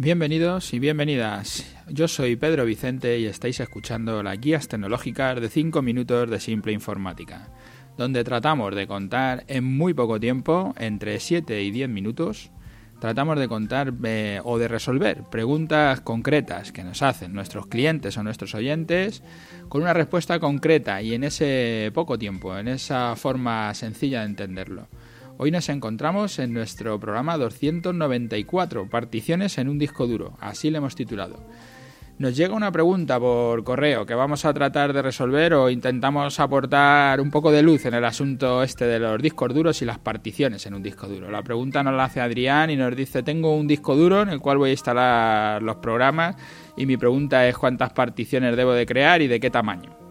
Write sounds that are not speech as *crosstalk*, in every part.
Bienvenidos y bienvenidas. Yo soy Pedro Vicente y estáis escuchando las guías tecnológicas de 5 minutos de simple informática, donde tratamos de contar en muy poco tiempo, entre 7 y 10 minutos, tratamos de contar eh, o de resolver preguntas concretas que nos hacen nuestros clientes o nuestros oyentes con una respuesta concreta y en ese poco tiempo, en esa forma sencilla de entenderlo. Hoy nos encontramos en nuestro programa 294, particiones en un disco duro, así le hemos titulado. Nos llega una pregunta por correo que vamos a tratar de resolver o intentamos aportar un poco de luz en el asunto este de los discos duros y las particiones en un disco duro. La pregunta nos la hace Adrián y nos dice, tengo un disco duro en el cual voy a instalar los programas y mi pregunta es cuántas particiones debo de crear y de qué tamaño.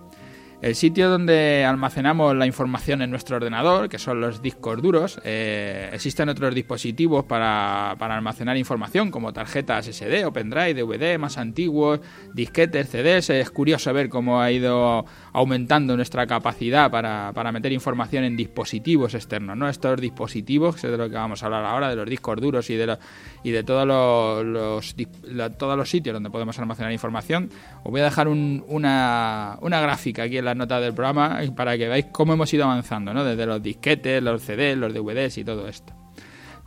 El sitio donde almacenamos la información en nuestro ordenador, que son los discos duros, eh, existen otros dispositivos para, almacenar información, como tarjetas SD o pendrive, DVD más antiguos, disquetes, CDs. Es curioso ver cómo ha ido aumentando nuestra capacidad para, meter información en dispositivos externos. ¿no? Estos dispositivos, que es de lo que vamos a hablar ahora, de los discos duros y de, y de todos, los, sitios donde podemos almacenar información. Os voy a dejar una, una gráfica aquí en las notas del programa para que veáis cómo hemos ido avanzando, ¿no? Desde los disquetes, los CDs, los DVDs y todo esto.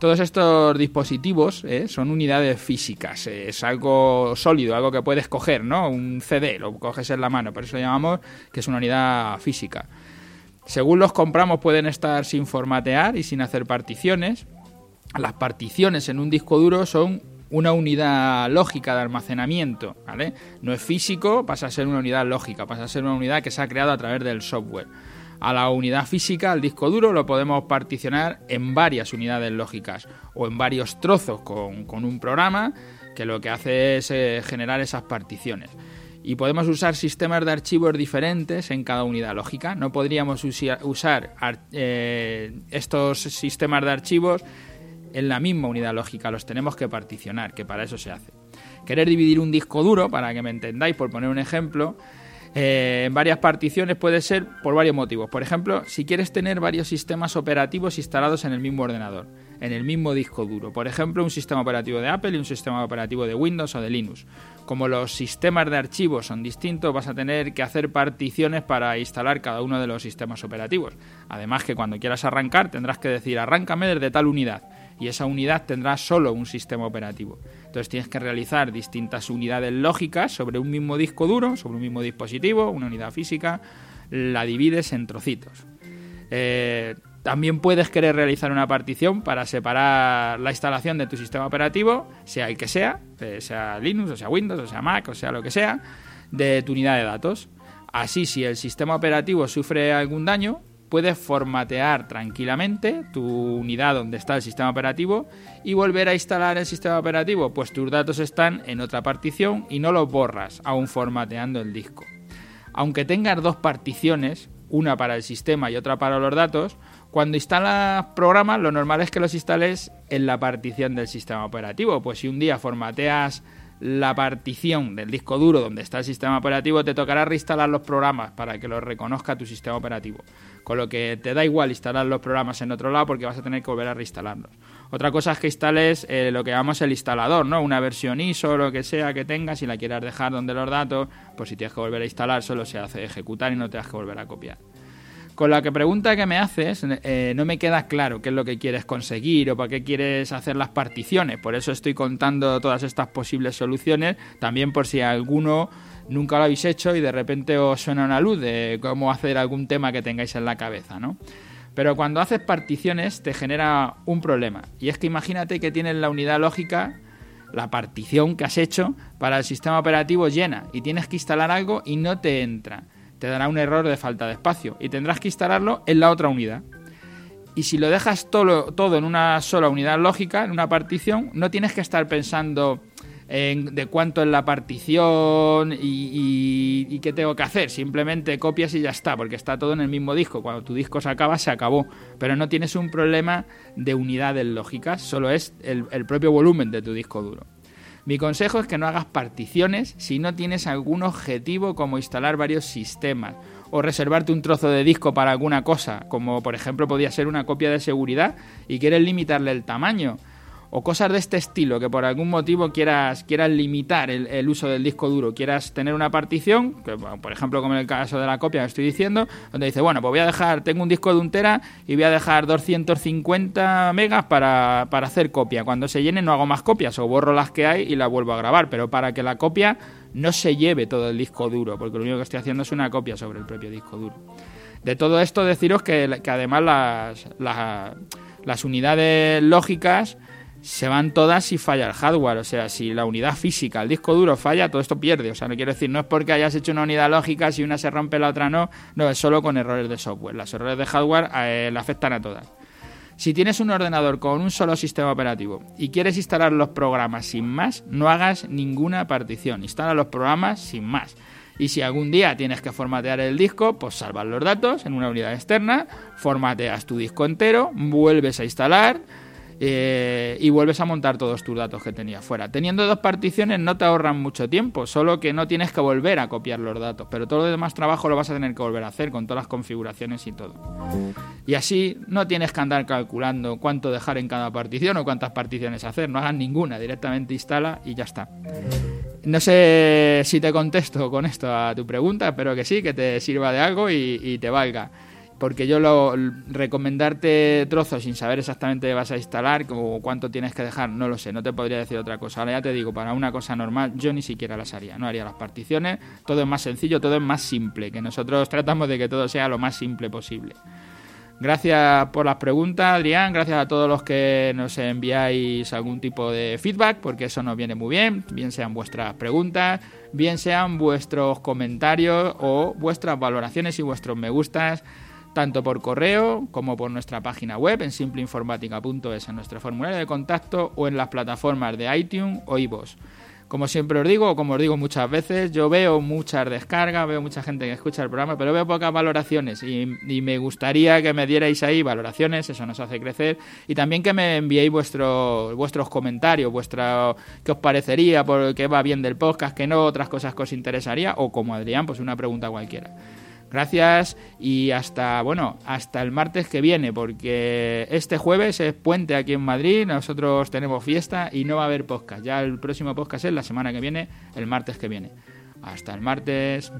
Todos estos dispositivos ¿eh? son unidades físicas, es algo sólido, algo que puedes coger, ¿no? Un CD, lo coges en la mano, por eso lo llamamos que es una unidad física. Según los compramos pueden estar sin formatear y sin hacer particiones. Las particiones en un disco duro son una unidad lógica de almacenamiento, ¿vale? No es físico, pasa a ser una unidad lógica, pasa a ser una unidad que se ha creado a través del software. A la unidad física, al disco duro, lo podemos particionar en varias unidades lógicas o en varios trozos con, un programa que lo que hace es eh, generar esas particiones. Y podemos usar sistemas de archivos diferentes en cada unidad lógica. No podríamos usar eh, estos sistemas de archivos en la misma unidad lógica, los tenemos que particionar, que para eso se hace. Querer dividir un disco duro, para que me entendáis, por poner un ejemplo, eh, en varias particiones puede ser por varios motivos. Por ejemplo, si quieres tener varios sistemas operativos instalados en el mismo ordenador, en el mismo disco duro. Por ejemplo, un sistema operativo de Apple y un sistema operativo de Windows o de Linux. Como los sistemas de archivos son distintos, vas a tener que hacer particiones para instalar cada uno de los sistemas operativos. Además que cuando quieras arrancar tendrás que decir arráncame desde tal unidad y esa unidad tendrá solo un sistema operativo. Entonces tienes que realizar distintas unidades lógicas sobre un mismo disco duro, sobre un mismo dispositivo, una unidad física, la divides en trocitos. Eh, también puedes querer realizar una partición para separar la instalación de tu sistema operativo, sea el que sea, eh, sea Linux, o sea Windows, o sea Mac, o sea lo que sea, de tu unidad de datos. Así, si el sistema operativo sufre algún daño, puedes formatear tranquilamente tu unidad donde está el sistema operativo y volver a instalar el sistema operativo, pues tus datos están en otra partición y no los borras, aún formateando el disco. Aunque tengas dos particiones, una para el sistema y otra para los datos, cuando instalas programas lo normal es que los instales en la partición del sistema operativo, pues si un día formateas la partición del disco duro donde está el sistema operativo, te tocará reinstalar los programas para que los reconozca tu sistema operativo. Con lo que te da igual instalar los programas en otro lado porque vas a tener que volver a reinstalarlos. Otra cosa es que instales eh, lo que llamamos el instalador, ¿no? Una versión ISO o lo que sea que tengas, si la quieras dejar donde los datos, pues si tienes que volver a instalar, solo se hace ejecutar y no te has que volver a copiar. Con la que pregunta que me haces, eh, no me queda claro qué es lo que quieres conseguir o para qué quieres hacer las particiones. Por eso estoy contando todas estas posibles soluciones, también por si alguno nunca lo habéis hecho y de repente os suena una luz de cómo hacer algún tema que tengáis en la cabeza, ¿no? Pero cuando haces particiones te genera un problema. Y es que imagínate que tienes la unidad lógica, la partición que has hecho para el sistema operativo llena y tienes que instalar algo y no te entra te dará un error de falta de espacio y tendrás que instalarlo en la otra unidad. Y si lo dejas todo, todo en una sola unidad lógica, en una partición, no tienes que estar pensando en de cuánto es la partición y, y, qué tengo que hacer. Simplemente copias y ya está, porque está todo en el mismo disco. Cuando tu disco se acaba, se acabó. Pero no tienes un problema de unidades lógicas, solo es el propio volumen de tu disco duro. Mi consejo es que no hagas particiones si no tienes algún objetivo como instalar varios sistemas o reservarte un trozo de disco para alguna cosa, como por ejemplo podría ser una copia de seguridad y quieres limitarle el tamaño. O cosas de este estilo, que por algún motivo quieras, quieras limitar el, uso del disco duro, quieras tener una partición, que, por ejemplo como en el caso de la copia que estoy diciendo, donde dice, bueno, pues voy a dejar, tengo un disco de un tera y voy a dejar 250 megas para, para hacer copia. Cuando se llene no hago más copias o borro las que hay y las vuelvo a grabar, pero para que la copia no se lleve todo el disco duro, porque lo único que estoy haciendo es una copia sobre el propio disco duro. De todo esto deciros que, además las, las unidades lógicas se van todas si falla el hardware. O sea, si la unidad física, el disco duro falla, todo esto pierde. O sea, no quiero decir, no es porque hayas hecho una unidad lógica, si una se rompe, la otra no. No, es solo con errores de software. Los errores de hardware eh, le afectan a todas. Si tienes un ordenador con un solo sistema operativo y quieres instalar los programas sin más, no hagas ninguna partición. Instala los programas sin más. Y si algún día tienes que formatear el disco, pues salvas los datos en una unidad externa, formateas tu disco entero, vuelves a instalar, eh, y vuelves a montar todos tus datos que tenías fuera. Teniendo dos particiones no te ahorran mucho tiempo, solo que no tienes que volver a copiar los datos, pero todo lo demás trabajo lo vas a tener que volver a hacer con todas las configuraciones y todo. Y así no tienes que andar calculando cuánto dejar en cada partición o cuántas particiones hacer, no hagas ninguna, directamente instala y ya está. No sé si te contesto con esto a tu pregunta, espero que sí, que te sirva de algo y te valga porque yo lo recomendarte trozos sin saber exactamente qué vas a instalar o cuánto tienes que dejar, no lo sé, no te podría decir otra cosa. Ahora ya te digo, para una cosa normal yo ni siquiera las haría, no haría las particiones, todo es más sencillo, todo es más simple, que nosotros *laughs* tratamos de que todo sea lo más simple posible. Gracias por las preguntas, Adrián. Gracias a todos los que nos enviáis algún tipo de feedback, porque eso nos viene muy bien. Bien sean vuestras preguntas, bien sean vuestros comentarios o vuestras valoraciones y vuestros me gustas tanto por correo como por nuestra página web en simpleinformática.es, en nuestro formulario de contacto o en las plataformas de iTunes o iVoox. Como siempre os digo, o como os digo muchas veces, yo veo muchas descargas, veo mucha gente que escucha el programa, pero veo pocas valoraciones y, me gustaría que me dierais ahí valoraciones, eso nos hace crecer, y también que me enviéis vuestros vuestros comentarios, vuestra, qué os parecería, por qué va bien del podcast, qué no, otras cosas que os interesaría, o como Adrián, pues una pregunta cualquiera. Gracias y hasta, bueno, hasta el martes que viene, porque este jueves es puente aquí en Madrid, nosotros tenemos fiesta y no va a haber podcast. Ya el próximo podcast es la semana que viene, el martes que viene. Hasta el martes.